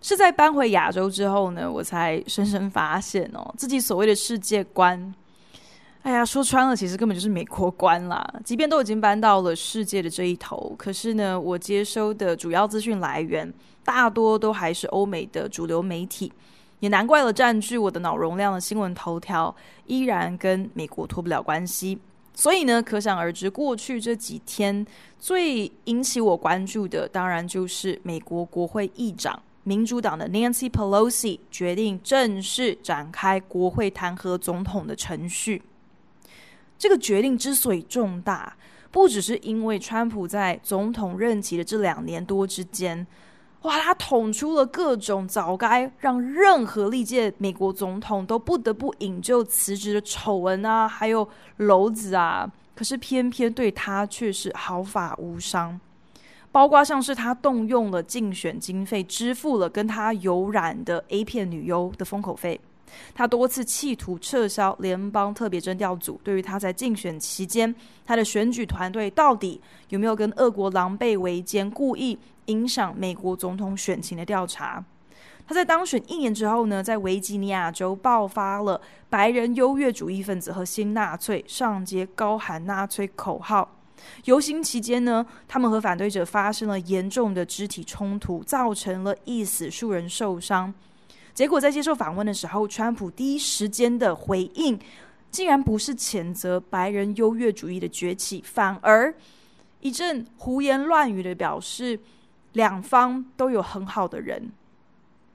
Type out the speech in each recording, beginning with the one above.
是在搬回亚洲之后呢，我才深深发现哦，自己所谓的世界观，哎呀，说穿了，其实根本就是美国观啦。即便都已经搬到了世界的这一头，可是呢，我接收的主要资讯来源大多都还是欧美的主流媒体，也难怪了，占据我的脑容量的新闻头条依然跟美国脱不了关系。所以呢，可想而知，过去这几天最引起我关注的，当然就是美国国会议长。民主党的 Nancy Pelosi 决定正式展开国会弹劾总统的程序。这个决定之所以重大，不只是因为川普在总统任期的这两年多之间，哇，他捅出了各种早该让任何历届美国总统都不得不引咎辞职的丑闻啊，还有篓子啊，可是偏偏对他却是毫发无伤。包括像是他动用了竞选经费支付了跟他有染的 A 片女优的封口费，他多次企图撤销联邦特别征调组对于他在竞选期间他的选举团队到底有没有跟俄国狼狈为奸、故意影响美国总统选情的调查。他在当选一年之后呢，在维吉尼亚州爆发了白人优越主义分子和新纳粹上街高喊纳粹口号。游行期间呢，他们和反对者发生了严重的肢体冲突，造成了一死数人受伤。结果在接受访问的时候，川普第一时间的回应，竟然不是谴责白人优越主义的崛起，反而一阵胡言乱语的表示，两方都有很好的人。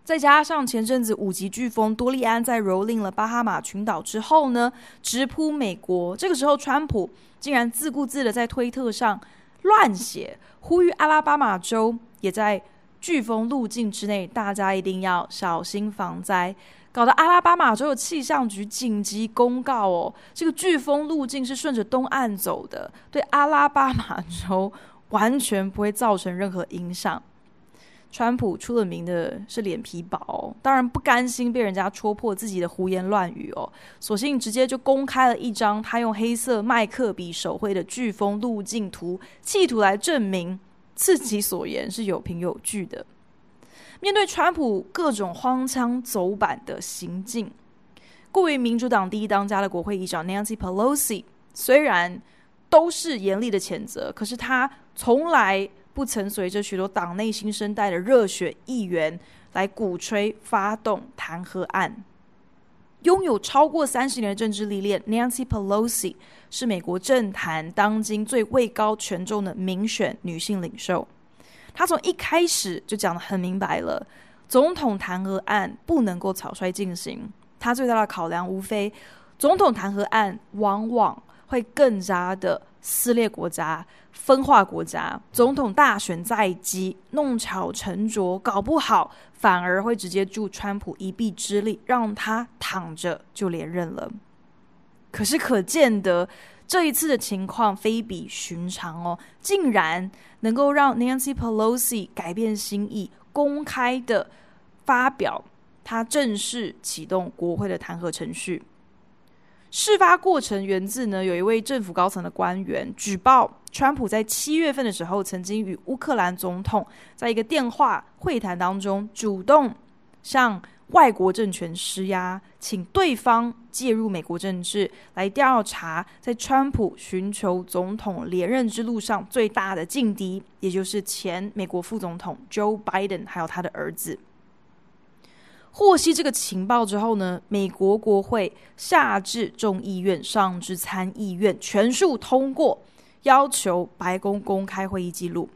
再加上前阵子五级飓风多利安在蹂躏了巴哈马群岛之后呢，直扑美国。这个时候，川普竟然自顾自的在推特上乱写，呼吁阿拉巴马州也在飓风路径之内，大家一定要小心防灾。搞得阿拉巴马州的气象局紧急公告哦，这个飓风路径是顺着东岸走的，对阿拉巴马州完全不会造成任何影响。川普出了名的是脸皮薄，当然不甘心被人家戳破自己的胡言乱语哦，索性直接就公开了一张他用黑色麦克笔手绘的飓风路径图，企图来证明自己所言是有凭有据的。面对川普各种荒腔走板的行径，贵为民主党第一当家的国会议长 Nancy Pelosi 虽然都是严厉的谴责，可是他从来。不曾随着许多党内新生代的热血议员来鼓吹发动弹劾案。拥有超过三十年的政治历练，Nancy Pelosi 是美国政坛当今最位高权重的民选女性领袖。她从一开始就讲得很明白了，总统弹劾案不能够草率进行。她最大的考量无非，总统弹劾案往往会更加的。撕裂国家，分化国家，总统大选在即，弄巧成拙，搞不好反而会直接助川普一臂之力，让他躺着就连任了。可是可见得这一次的情况非比寻常哦，竟然能够让 Nancy Pelosi 改变心意，公开的发表他正式启动国会的弹劾程序。事发过程源自呢，有一位政府高层的官员举报，川普在七月份的时候，曾经与乌克兰总统在一个电话会谈当中，主动向外国政权施压，请对方介入美国政治，来调查在川普寻求总统连任之路上最大的劲敌，也就是前美国副总统 Joe Biden，还有他的儿子。获悉这个情报之后呢，美国国会下至众议院，上至参议院，全数通过要求白宫公开会议记录。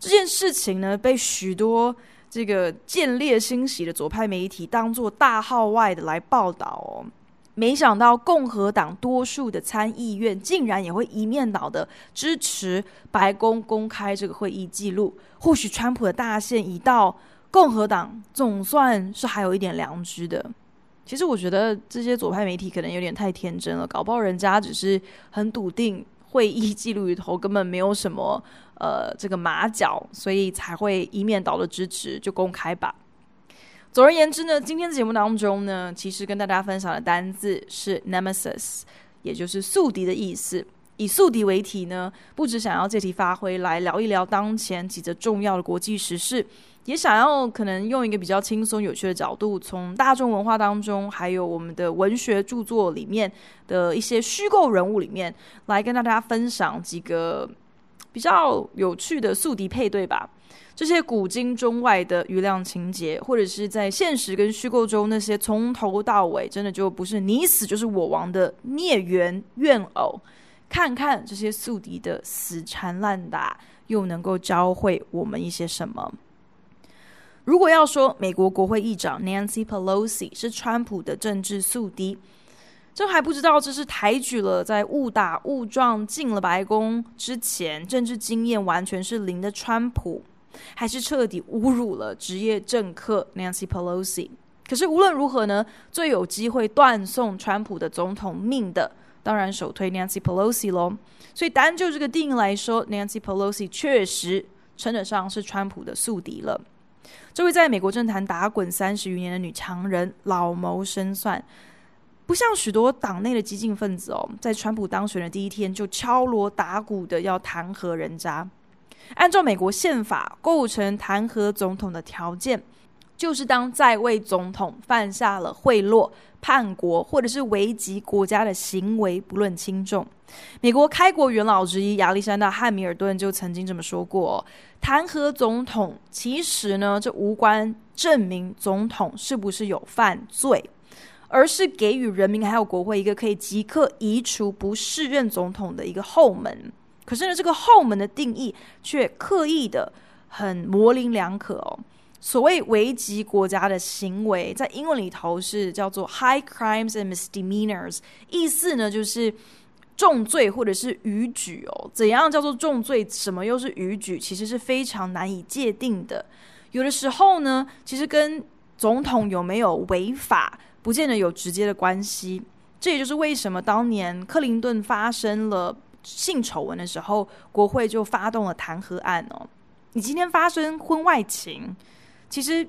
这件事情呢，被许多这个见猎心喜的左派媒体当作大号外的来报道哦。没想到共和党多数的参议院竟然也会一面倒的支持白宫公开这个会议记录。或许川普的大限已到。共和党总算是还有一点良知的。其实我觉得这些左派媒体可能有点太天真了，搞不好人家只是很笃定会议记录里头根本没有什么呃这个马脚，所以才会一面倒的支持就公开吧。总而言之呢，今天的节目当中呢，其实跟大家分享的单字是 nemesis，也就是宿敌的意思。以宿敌为题呢，不只想要借题发挥来聊一聊当前几则重要的国际时事。也想要可能用一个比较轻松有趣的角度，从大众文化当中，还有我们的文学著作里面的一些虚构人物里面，来跟大家分享几个比较有趣的宿敌配对吧。这些古今中外的余量情节，或者是在现实跟虚构中那些从头到尾真的就不是你死就是我亡的孽缘怨偶，看看这些宿敌的死缠烂打，又能够教会我们一些什么。如果要说美国国会议长 Nancy Pelosi 是川普的政治宿敌，这还不知道这是抬举了在误打误撞进了白宫之前政治经验完全是零的川普，还是彻底侮辱了职业政客 Nancy Pelosi。可是无论如何呢，最有机会断送川普的总统命的，当然首推 Nancy Pelosi 咯。所以单就这个定义来说，Nancy Pelosi 确实称得上是川普的宿敌了。这位在美国政坛打滚三十余年的女强人，老谋深算，不像许多党内的激进分子哦，在川普当选的第一天就敲锣打鼓的要弹劾人渣。按照美国宪法，构成弹劾总统的条件，就是当在位总统犯下了贿赂、叛国或者是危及国家的行为，不论轻重。美国开国元老之一亚历山大·汉密尔顿就曾经这么说过：“弹劾总统，其实呢，这无关证明总统是不是有犯罪，而是给予人民还有国会一个可以即刻移除不适任总统的一个后门。可是呢，这个后门的定义却刻意的很模棱两可哦。所谓危及国家的行为，在英文里头是叫做 high crimes and misdemeanors，意思呢就是。”重罪或者是逾矩哦，怎样叫做重罪？什么又是逾矩？其实是非常难以界定的。有的时候呢，其实跟总统有没有违法，不见得有直接的关系。这也就是为什么当年克林顿发生了性丑闻的时候，国会就发动了弹劾案哦。你今天发生婚外情，其实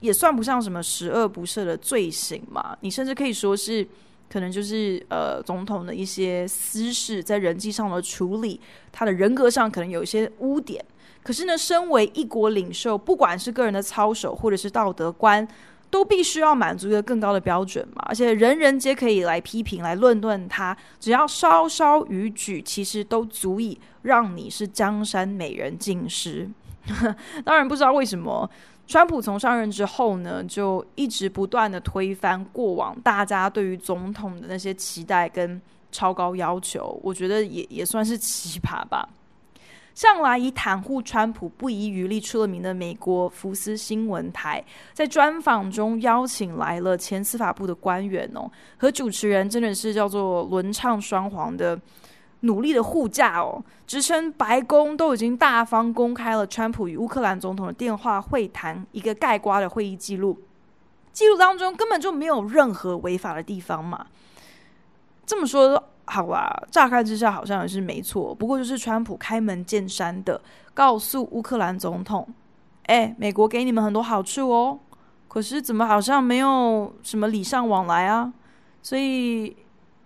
也算不上什么十恶不赦的罪行嘛。你甚至可以说是。可能就是呃，总统的一些私事，在人际上的处理，他的人格上可能有一些污点。可是呢，身为一国领袖，不管是个人的操守或者是道德观，都必须要满足一个更高的标准嘛。而且人人皆可以来批评、来论断他，只要稍稍逾矩，其实都足以让你是江山美人尽失。当然，不知道为什么。川普从上任之后呢，就一直不断的推翻过往大家对于总统的那些期待跟超高要求，我觉得也也算是奇葩吧。向来以袒护川普不遗余力出了名的美国福斯新闻台，在专访中邀请来了前司法部的官员哦，和主持人真的是叫做轮唱双簧的。努力的护驾哦，直称白宫都已经大方公开了川普与乌克兰总统的电话会谈一个盖瓜的会议记录，记录当中根本就没有任何违法的地方嘛。这么说好吧，乍看之下好像也是没错，不过就是川普开门见山的告诉乌克兰总统：“哎，美国给你们很多好处哦，可是怎么好像没有什么礼尚往来啊？所以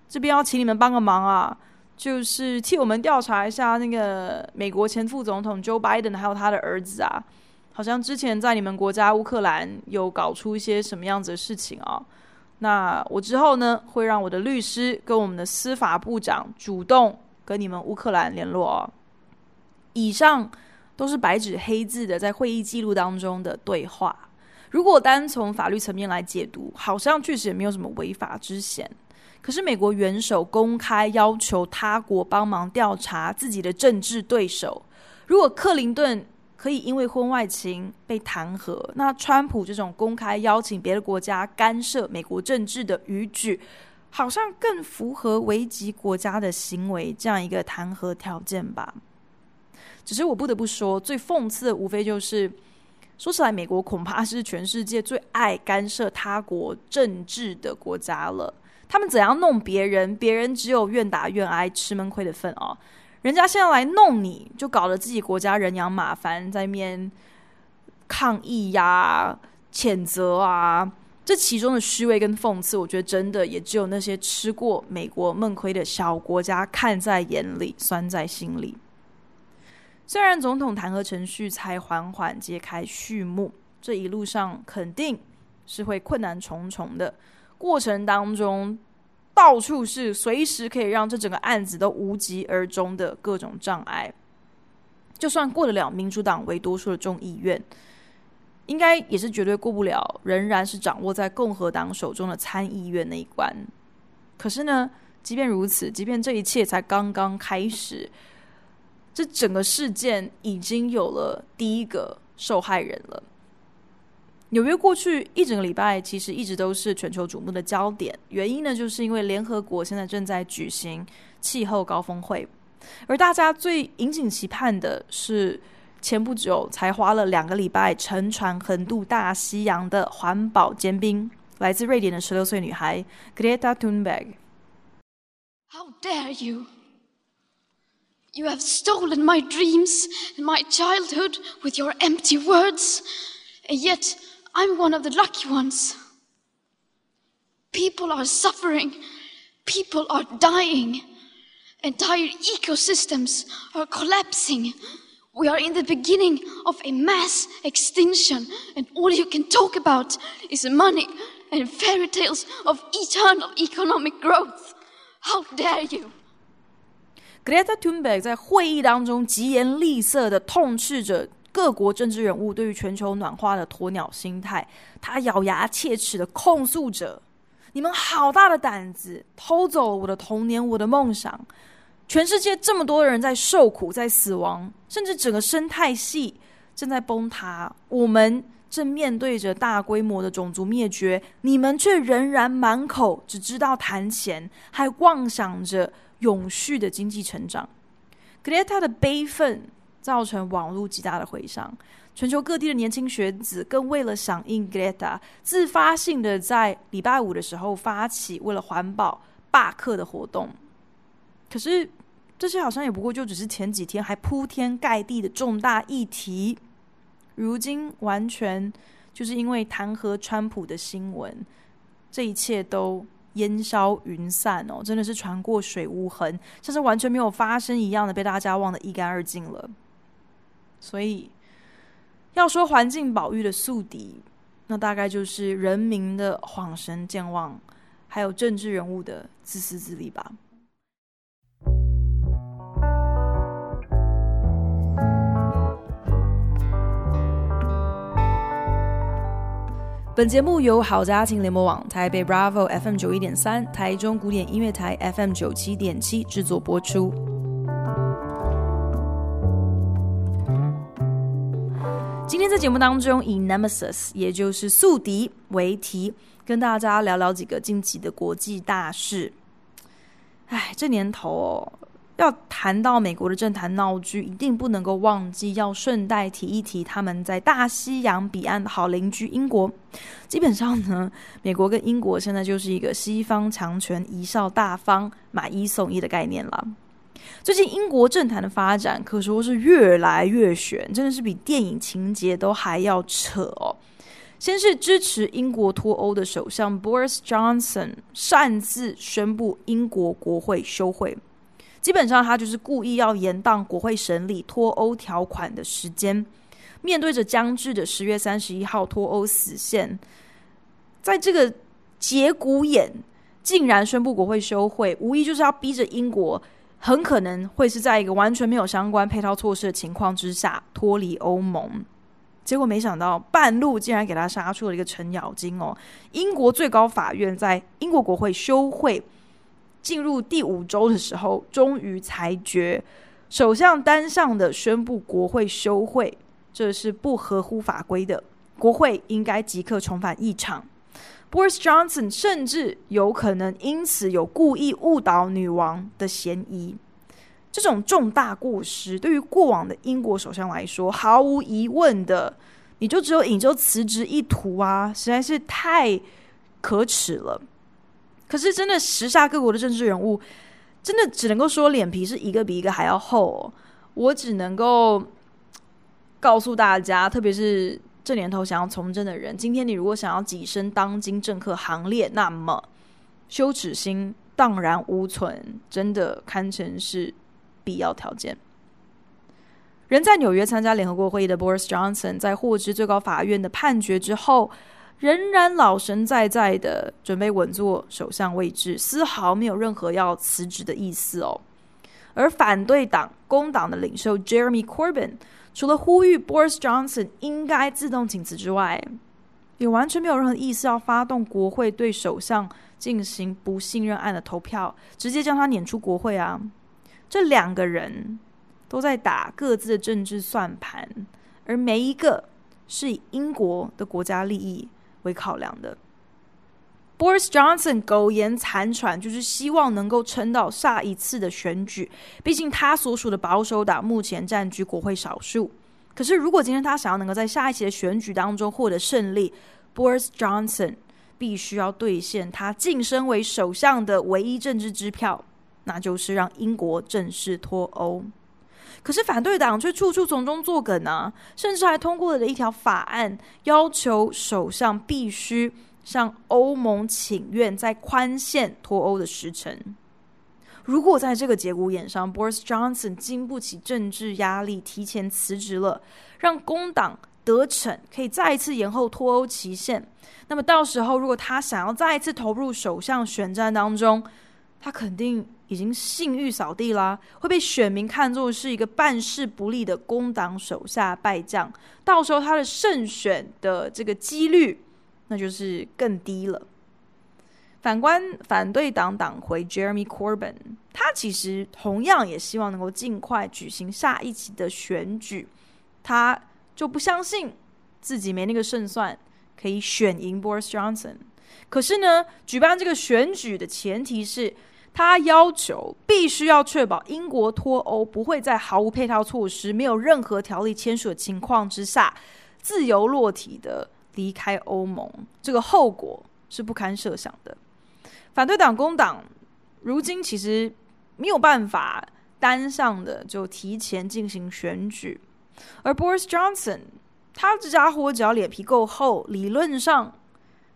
这边要请你们帮个忙啊。”就是替我们调查一下那个美国前副总统 Joe Biden 还有他的儿子啊，好像之前在你们国家乌克兰有搞出一些什么样子的事情啊？那我之后呢，会让我的律师跟我们的司法部长主动跟你们乌克兰联络哦。以上都是白纸黑字的在会议记录当中的对话。如果单从法律层面来解读，好像确实也没有什么违法之嫌。可是，美国元首公开要求他国帮忙调查自己的政治对手。如果克林顿可以因为婚外情被弹劾，那川普这种公开邀请别的国家干涉美国政治的语句，好像更符合危及国家的行为这样一个弹劾条件吧。只是我不得不说，最讽刺的无非就是说起来，美国恐怕是全世界最爱干涉他国政治的国家了。他们怎样弄别人，别人只有愿打愿挨、吃闷亏的份哦。人家现在来弄你，就搞得自己国家人仰马翻，在面抗议呀、啊、谴责啊。这其中的虚伪跟讽刺，我觉得真的也只有那些吃过美国闷亏的小国家看在眼里，酸在心里。虽然总统弹劾程序才缓缓揭开序幕，这一路上肯定是会困难重重的。过程当中，到处是随时可以让这整个案子都无疾而终的各种障碍。就算过得了民主党为多数的众议院，应该也是绝对过不了，仍然是掌握在共和党手中的参议院那一关。可是呢，即便如此，即便这一切才刚刚开始。这整个事件已经有了第一个受害人了。纽约过去一整个礼拜其实一直都是全球瞩目的焦点，原因呢，就是因为联合国现在正在举行气候高峰会，而大家最引颈期盼的是前不久才花了两个礼拜乘船横渡大西洋的环保尖兵，来自瑞典的十六岁女孩 Greta Thunberg。How dare you! You have stolen my dreams and my childhood with your empty words, and yet I'm one of the lucky ones. People are suffering, people are dying, entire ecosystems are collapsing. We are in the beginning of a mass extinction, and all you can talk about is money and fairy tales of eternal economic growth. How dare you! Greta Thunberg 在会议当中疾言厉色的痛斥着 各国政治人物对于全球暖化的鸵鸟心态，他咬牙切齿的控诉着：“你们好大的胆子，偷走了我的童年，我的梦想！全世界这么多人在受苦，在死亡，甚至整个生态系正在崩塌，我们正面对着大规模的种族灭绝，你们却仍然满口只知道谈钱，还妄想着。”永续的经济成长，Greta 的悲愤造成网络极大的回响，全球各地的年轻学子更为了响应 Greta，自发性的在礼拜五的时候发起为了环保罢课的活动。可是这些好像也不过就只是前几天还铺天盖地的重大议题，如今完全就是因为弹劾川普的新闻，这一切都。烟消云散哦，真的是船过水无痕，像是完全没有发生一样的，被大家忘得一干二净了。所以要说环境保育的宿敌，那大概就是人民的恍神健忘，还有政治人物的自私自利吧。本节目由好家庭联播网、台北 Bravo FM 九一点三、台中古典音乐台 FM 九七点七制作播出。今天在节目当中，以 Nemesis，也就是宿敌为题，跟大家聊聊几个近期的国际大事。哎，这年头哦。要谈到美国的政坛闹剧，一定不能够忘记要顺带提一提他们在大西洋彼岸的好邻居英国。基本上呢，美国跟英国现在就是一个西方强权贻笑大方、买一送一的概念了。最近英国政坛的发展可说是越来越悬，真的是比电影情节都还要扯哦。先是支持英国脱欧的首相 Boris Johnson 擅自宣布英国国会休会。基本上，他就是故意要延宕国会审理脱欧条款的时间。面对着将至的十月三十一号脱欧死线，在这个节骨眼，竟然宣布国会休会，无疑就是要逼着英国很可能会是在一个完全没有相关配套措施的情况之下脱离欧盟。结果没想到，半路竟然给他杀出了一个程咬金哦！英国最高法院在英国国会休会。进入第五周的时候，终于裁决，首相单向的宣布国会休会，这是不合乎法规的，国会应该即刻重返议场。Boris Johnson 甚至有可能因此有故意误导女王的嫌疑。这种重大过失，对于过往的英国首相来说，毫无疑问的你就只有引咎辞职一途啊，实在是太可耻了。可是真的时下各国的政治人物，真的只能够说脸皮是一个比一个还要厚哦。我只能够告诉大家，特别是这年头想要从政的人，今天你如果想要跻身当今政客行列，那么羞耻心荡然无存，真的堪称是必要条件。人在纽约参加联合国会议的 Boris Johnson，在获知最高法院的判决之后，仍然老神在在的准备稳坐首相位置，丝毫没有任何要辞职的意思哦。而反对党工党的领袖 Jeremy Corbyn，除了呼吁 Boris Johnson 应该自动请辞之外，也完全没有任何意思要发动国会对首相进行不信任案的投票，直接将他撵出国会啊！这两个人都在打各自的政治算盘，而每一个是以英国的国家利益为考量的。Boris Johnson 苟延残喘，就是希望能够撑到下一次的选举。毕竟他所属的保守党目前占据国会少数。可是，如果今天他想要能够在下一期的选举当中获得胜利，Boris Johnson 必须要兑现他晋升为首相的唯一政治支票，那就是让英国正式脱欧。可是反对党却处处从中作梗啊，甚至还通过了一条法案，要求首相必须向欧盟请愿，在宽限脱欧的时程。如果在这个节骨眼上，Boris Johnson 经不起政治压力，提前辞职了，让工党得逞，可以再一次延后脱欧期限，那么到时候如果他想要再一次投入首相选战当中，他肯定已经信誉扫地啦，会被选民看作是一个办事不力的工党手下败将，到时候他的胜选的这个几率。那就是更低了。反观反对党党魁 Jeremy Corbyn，他其实同样也希望能够尽快举行下一期的选举。他就不相信自己没那个胜算可以选赢 Boris Johnson。可是呢，举办这个选举的前提是他要求必须要确保英国脱欧不会在毫无配套措施、没有任何条例签署的情况之下自由落体的。离开欧盟，这个后果是不堪设想的。反对党工党如今其实没有办法单向的就提前进行选举，而 Boris Johnson 他这家伙只要脸皮够厚，理论上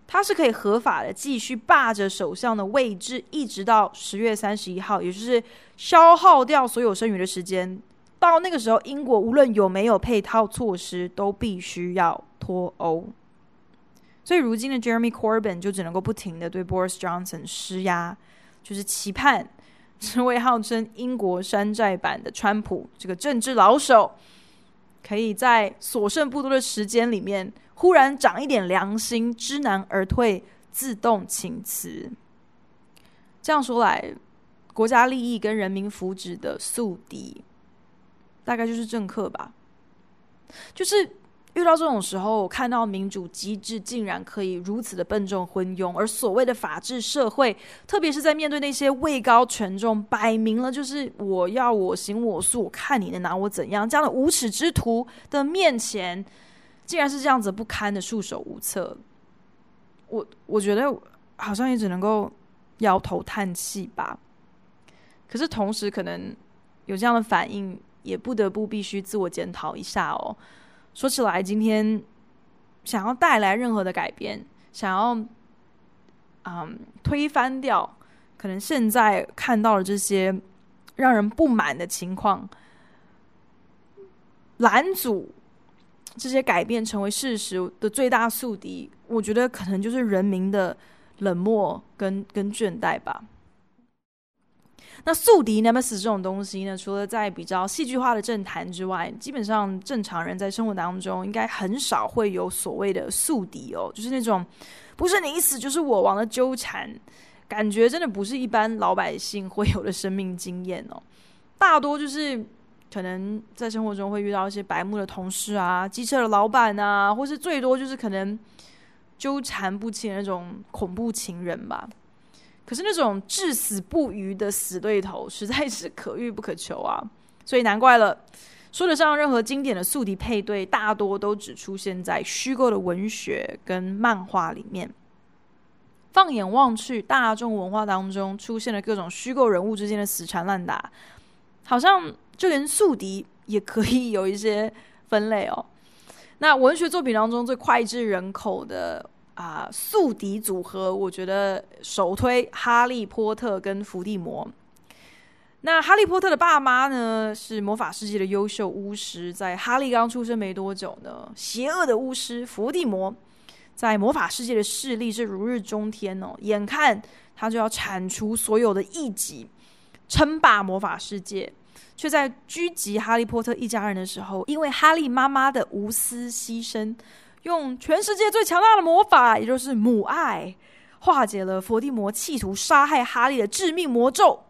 他是可以合法的继续霸着首相的位置，一直到十月三十一号，也就是消耗掉所有剩余的时间。到那个时候，英国无论有没有配套措施，都必须要脱欧。所以，如今的 Jeremy Corbyn 就只能够不停的对 Boris Johnson 施压，就是期盼 这位号称英国山寨版的川普这个政治老手，可以在所剩不多的时间里面，忽然长一点良心，知难而退，自动请辞。这样说来，国家利益跟人民福祉的宿敌，大概就是政客吧，就是。遇到这种时候，看到民主机制竟然可以如此的笨重昏庸，而所谓的法治社会，特别是在面对那些位高权重、摆明了就是我要我行我素，看你能拿我怎样这样的无耻之徒的面前，竟然是这样子不堪的束手无策。我我觉得好像也只能够摇头叹气吧。可是同时，可能有这样的反应，也不得不必须自我检讨一下哦。说起来，今天想要带来任何的改变，想要嗯推翻掉可能现在看到的这些让人不满的情况，拦阻这些改变成为事实的最大宿敌，我觉得可能就是人民的冷漠跟跟倦怠吧。那宿敌 Nemesis 这种东西呢，除了在比较戏剧化的政坛之外，基本上正常人在生活当中应该很少会有所谓的宿敌哦，就是那种不是你死就是我亡的纠缠，感觉真的不是一般老百姓会有的生命经验哦。大多就是可能在生活中会遇到一些白目的同事啊、机车的老板啊，或是最多就是可能纠缠不清那种恐怖情人吧。可是那种至死不渝的死对头，实在是可遇不可求啊！所以难怪了，说得上任何经典的宿敌配对，大多都只出现在虚构的文学跟漫画里面。放眼望去，大众文化当中出现了各种虚构人物之间的死缠烂打，好像就连宿敌也可以有一些分类哦。那文学作品当中最脍炙人口的啊宿敌组合，我觉得首推哈利波特跟伏地魔。那哈利波特的爸妈呢，是魔法世界的优秀巫师，在哈利刚出生没多久呢，邪恶的巫师伏地魔。在魔法世界的势力是如日中天哦，眼看他就要铲除所有的异己，称霸魔法世界，却在狙击哈利波特一家人的时候，因为哈利妈妈的无私牺牲，用全世界最强大的魔法，也就是母爱，化解了伏地魔企图杀害哈利的致命魔咒，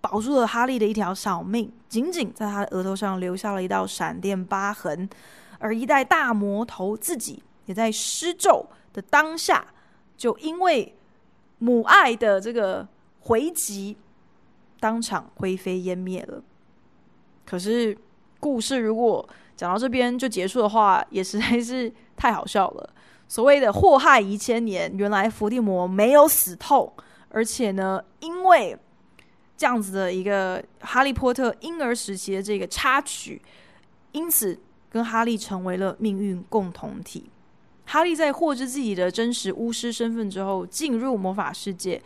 保住了哈利的一条小命，仅仅在他的额头上留下了一道闪电疤痕，而一代大魔头自己。也在施咒的当下，就因为母爱的这个回击，当场灰飞烟灭了。可是故事如果讲到这边就结束的话，也实在是太好笑了。所谓的祸害一千年，原来伏地魔没有死透，而且呢，因为这样子的一个哈利波特婴儿时期的这个插曲，因此跟哈利成为了命运共同体。哈利在获知自己的真实巫师身份之后，进入魔法世界，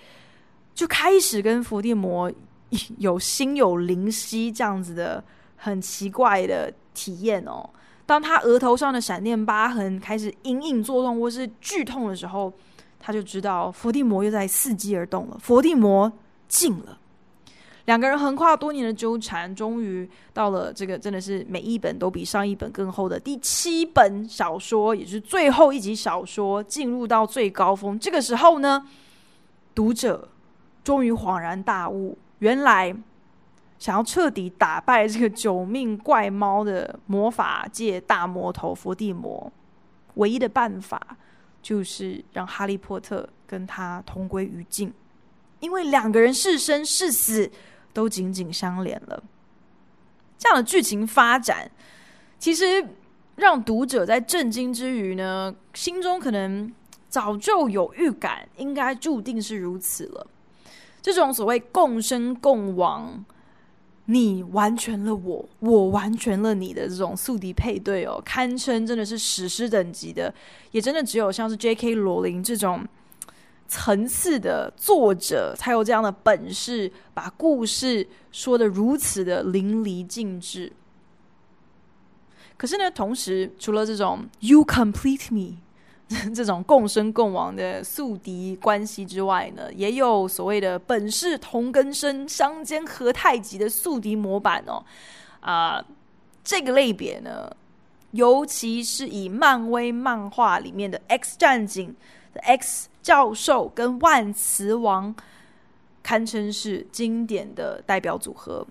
就开始跟伏地魔 有心有灵犀这样子的很奇怪的体验哦。当他额头上的闪电疤痕开始隐隐作痛或是剧痛的时候，他就知道伏地魔又在伺机而动了。伏地魔进了。两个人横跨多年的纠缠，终于到了这个真的是每一本都比上一本更厚的第七本小说，也是最后一集小说进入到最高峰。这个时候呢，读者终于恍然大悟，原来想要彻底打败这个九命怪猫的魔法界大魔头伏地魔，唯一的办法就是让哈利波特跟他同归于尽，因为两个人是生是死。都紧紧相连了。这样的剧情发展，其实让读者在震惊之余呢，心中可能早就有预感，应该注定是如此了。这种所谓共生共亡，你完全了我，我完全了你的这种宿敌配对哦，堪称真的是史诗等级的，也真的只有像是 J.K. 罗琳这种。层次的作者才有这样的本事，把故事说的如此的淋漓尽致。可是呢，同时除了这种 “you complete me” 这种共生共亡的宿敌关系之外呢，也有所谓的“本是同根生，相煎何太急”的宿敌模板哦。啊、呃，这个类别呢，尤其是以漫威漫画里面的 X 战警 X。教授跟万磁王堪称是经典的代表组合。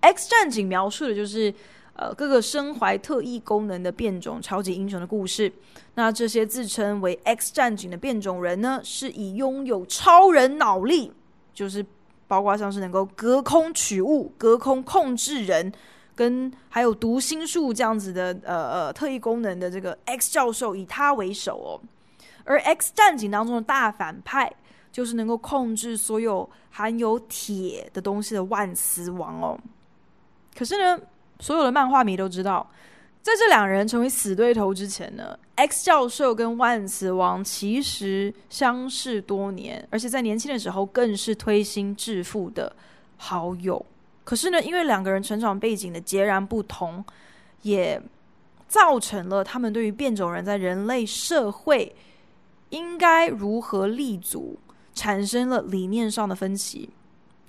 X 战警描述的就是呃各个身怀特异功能的变种超级英雄的故事。那这些自称为 X 战警的变种人呢，是以拥有超人脑力，就是包括像是能够隔空取物、隔空控制人，跟还有读心术这样子的呃呃特异功能的这个 X 教授，以他为首哦。而 X 战警当中的大反派，就是能够控制所有含有铁的东西的万磁王哦。可是呢，所有的漫画迷都知道，在这两人成为死对头之前呢，X 教授跟万磁王其实相识多年，而且在年轻的时候更是推心置腹的好友。可是呢，因为两个人成长背景的截然不同，也造成了他们对于变种人在人类社会。应该如何立足，产生了理念上的分歧。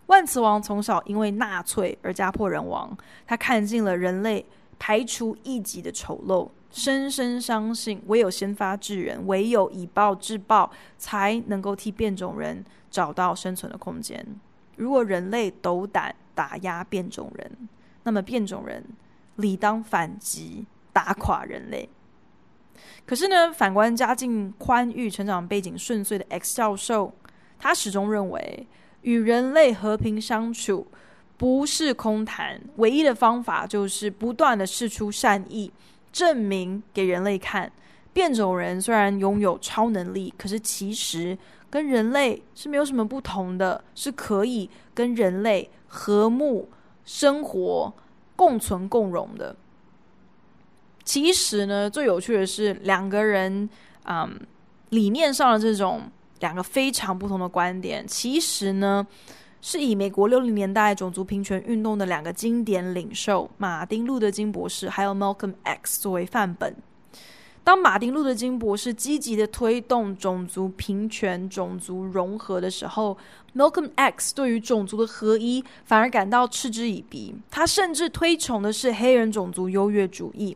万磁王从小因为纳粹而家破人亡，他看尽了人类排除异己的丑陋，深深相信唯有先发制人，唯有以暴制暴，才能够替变种人找到生存的空间。如果人类斗胆打压变种人，那么变种人理当反击，打垮人类。可是呢，反观家境宽裕、成长背景顺遂的 X 教授，他始终认为与人类和平相处，不是空谈，唯一的方法就是不断的试出善意，证明给人类看，变种人虽然拥有超能力，可是其实跟人类是没有什么不同的，是可以跟人类和睦生活、共存共荣的。其实呢，最有趣的是两个人，嗯，理念上的这种两个非常不同的观点，其实呢。是以美国六零年代种族平权运动的两个经典领袖马丁·路德·金博士还有 Malcolm X 作为范本。当马丁·路德·金博士积极的推动种族平权、种族融合的时候，Malcolm X 对于种族的合一反而感到嗤之以鼻。他甚至推崇的是黑人种族优越主义。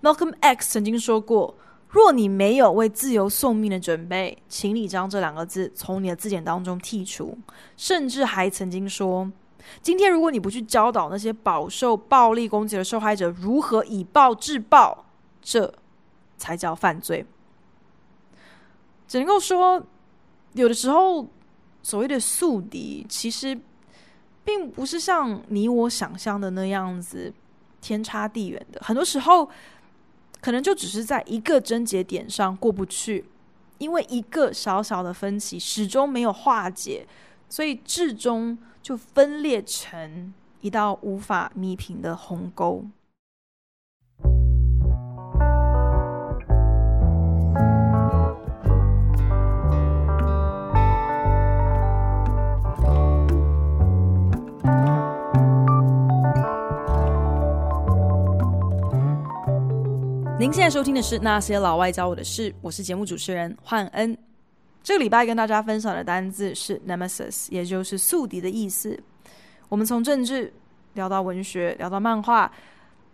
Malcolm X 曾经说过。若你没有为自由送命的准备，请你将这两个字从你的字典当中剔除。甚至还曾经说，今天如果你不去教导那些饱受暴力攻击的受害者如何以暴制暴，这才叫犯罪。只能够说，有的时候所谓的宿敌，其实并不是像你我想象的那样子天差地远的。很多时候。可能就只是在一个症结点上过不去，因为一个小小的分歧始终没有化解，所以至终就分裂成一道无法弥平的鸿沟。您现在收听的是《那些老外教我的事》，我是节目主持人焕恩。这个礼拜跟大家分享的单字是 “nemesis”，也就是宿敌的意思。我们从政治聊到文学，聊到漫画，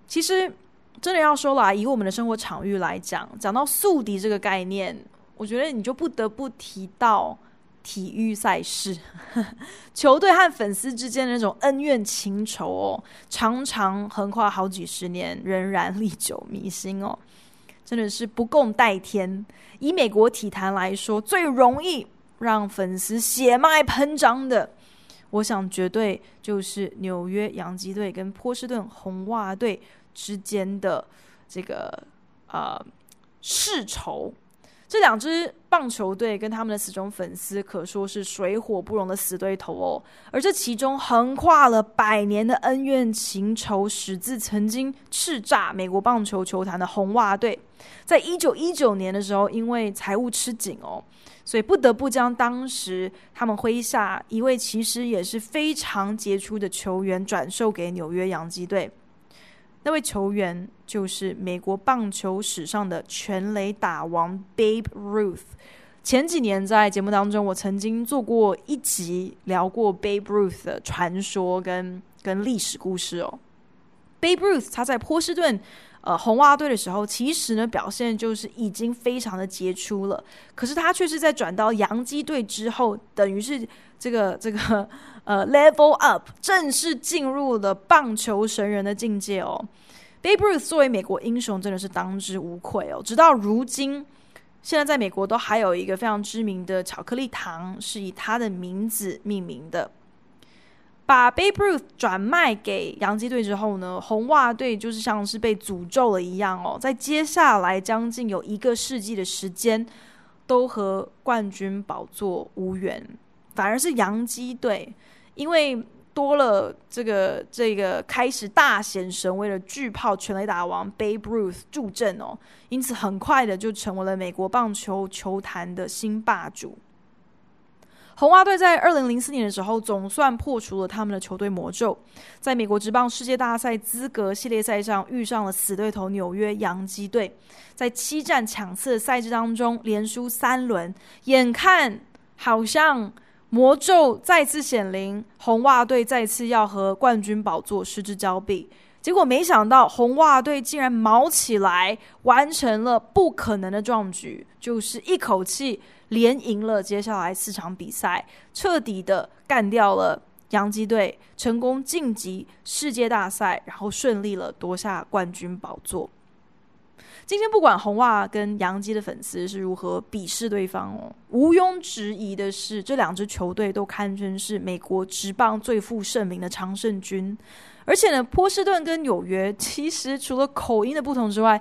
其实真的要说啦，以我们的生活场域来讲，讲到宿敌这个概念，我觉得你就不得不提到。体育赛事，球队和粉丝之间的那种恩怨情仇哦，常常横跨好几十年，仍然历久弥新哦，真的是不共戴天。以美国体坛来说，最容易让粉丝血脉喷张的，我想绝对就是纽约洋基队跟波士顿红袜队之间的这个呃世仇。这两支棒球队跟他们的死忠粉丝可说是水火不容的死对头哦，而这其中横跨了百年的恩怨情仇，始自曾经叱咤美国棒球球坛的红袜队，在一九一九年的时候，因为财务吃紧哦，所以不得不将当时他们麾下一位其实也是非常杰出的球员转售给纽约洋基队。那位球员就是美国棒球史上的全垒打王 Babe Ruth。前几年在节目当中，我曾经做过一集聊过 Babe Ruth 的传说跟跟历史故事哦。Babe Ruth 他在波士顿呃红袜队的时候，其实呢表现就是已经非常的杰出了。可是他却是在转到洋基队之后，等于是这个这个。呃、level up，正式进入了棒球神人的境界哦。Babe Ruth 作为美国英雄，真的是当之无愧哦。直到如今，现在在美国都还有一个非常知名的巧克力糖是以他的名字命名的。把 Babe Ruth 转卖给洋基队之后呢，红袜队就是像是被诅咒了一样哦，在接下来将近有一个世纪的时间，都和冠军宝座无缘，反而是洋基队。因为多了这个这个开始大显神威的巨炮全垒打王 Babe Ruth 助阵哦，因此很快的就成为了美国棒球球坛的新霸主。红袜队在二零零四年的时候，总算破除了他们的球队魔咒，在美国职棒世界大赛资格系列赛上遇上了死对头纽约洋基队，在七战抢刺的赛制当中连输三轮，眼看好像。魔咒再次显灵，红袜队再次要和冠军宝座失之交臂。结果没想到，红袜队竟然毛起来，完成了不可能的壮举，就是一口气连赢了接下来四场比赛，彻底的干掉了洋基队，成功晋级世界大赛，然后顺利了夺下冠军宝座。今天不管红袜跟洋基的粉丝是如何鄙视对方哦，毋庸置疑的是，这两支球队都堪称是美国职棒最负盛名的常胜军。而且呢，波士顿跟纽约其实除了口音的不同之外，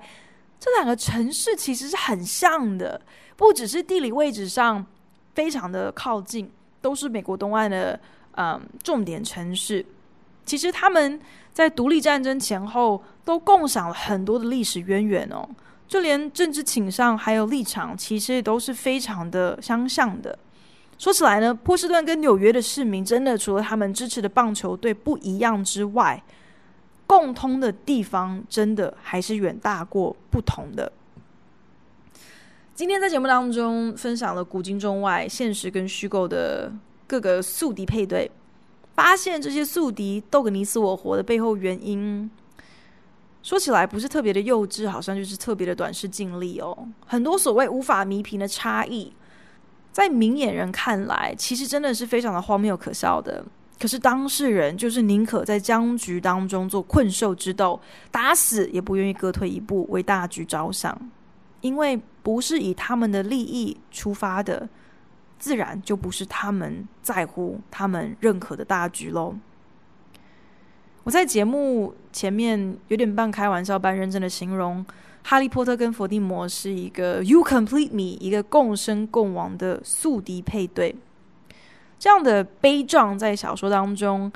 这两个城市其实是很像的，不只是地理位置上非常的靠近，都是美国东岸的嗯重点城市。其实他们在独立战争前后都共享了很多的历史渊源哦，就连政治倾向还有立场，其实都是非常的相像的。说起来呢，波士顿跟纽约的市民真的除了他们支持的棒球队不一样之外，共通的地方真的还是远大过不同的。今天在节目当中分享了古今中外现实跟虚构的各个宿敌配对。发现这些宿敌斗个你死我活的背后原因，说起来不是特别的幼稚，好像就是特别的短视尽力哦。很多所谓无法弥平的差异，在明眼人看来，其实真的是非常的荒谬可笑的。可是当事人就是宁可在僵局当中做困兽之斗，打死也不愿意各退一步，为大局着想，因为不是以他们的利益出发的。自然就不是他们在乎、他们认可的大局喽。我在节目前面有点半开玩笑半认真的形容，哈利波特跟伏地魔是一个 “You complete me”，一个共生共亡的宿敌配对。这样的悲壮在小说当中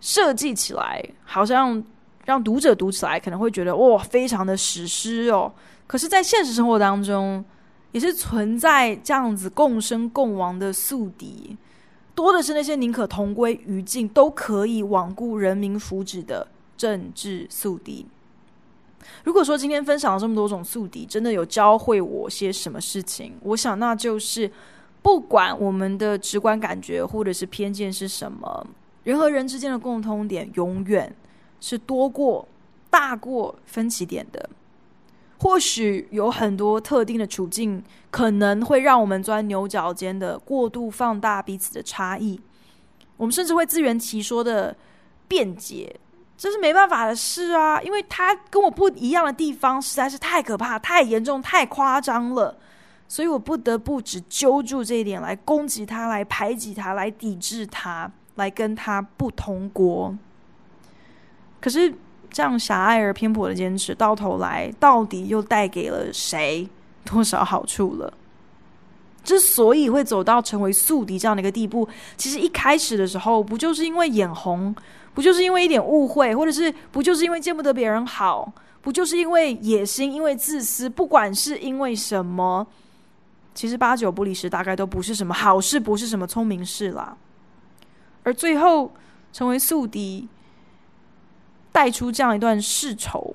设计起来，好像让读者读起来可能会觉得哇，非常的史诗哦。可是，在现实生活当中，也是存在这样子共生共亡的宿敌，多的是那些宁可同归于尽，都可以罔顾人民福祉的政治宿敌。如果说今天分享了这么多种宿敌，真的有教会我些什么事情，我想那就是，不管我们的直观感觉或者是偏见是什么，人和人之间的共通点永远是多过大过分歧点的。或许有很多特定的处境，可能会让我们钻牛角尖的过度放大彼此的差异。我们甚至会自圆其说的辩解，这是没办法的事啊！因为他跟我不一样的地方实在是太可怕、太严重、太夸张了，所以我不得不只揪住这一点来攻击他、来排挤他、来抵制他、来跟他不同国。可是。这样狭隘而偏颇的坚持，到头来到底又带给了谁多少好处了？之所以会走到成为宿敌这样的一个地步，其实一开始的时候，不就是因为眼红，不就是因为一点误会，或者是不就是因为见不得别人好，不就是因为野心，因为自私，不管是因为什么，其实八九不离十，大概都不是什么好事，不是什么聪明事啦。而最后成为宿敌。带出这样一段世仇，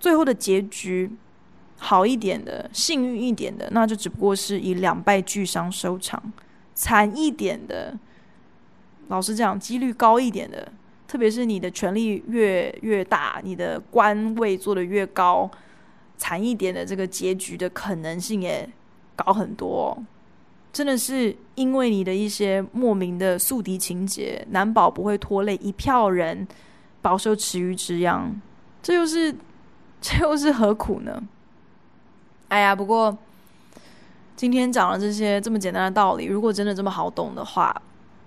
最后的结局好一点的、幸运一点的，那就只不过是以两败俱伤收场；惨一点的，老实讲，几率高一点的，特别是你的权力越越大，你的官位做得越高，惨一点的这个结局的可能性也高很多。真的是因为你的一些莫名的宿敌情节，难保不会拖累一票人。饱受池鱼之殃，这又是 这又是何苦呢？哎呀，不过今天讲了这些这么简单的道理，如果真的这么好懂的话，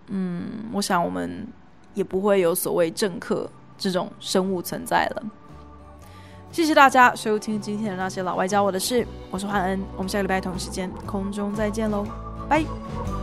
嗯，我想我们也不会有所谓政客这种生物存在了。谢谢大家收听今天的那些老外教我的事，我是焕恩，我们下个礼拜同时间空中再见喽，拜。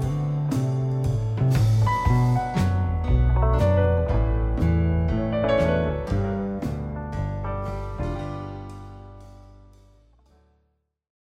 Thank you.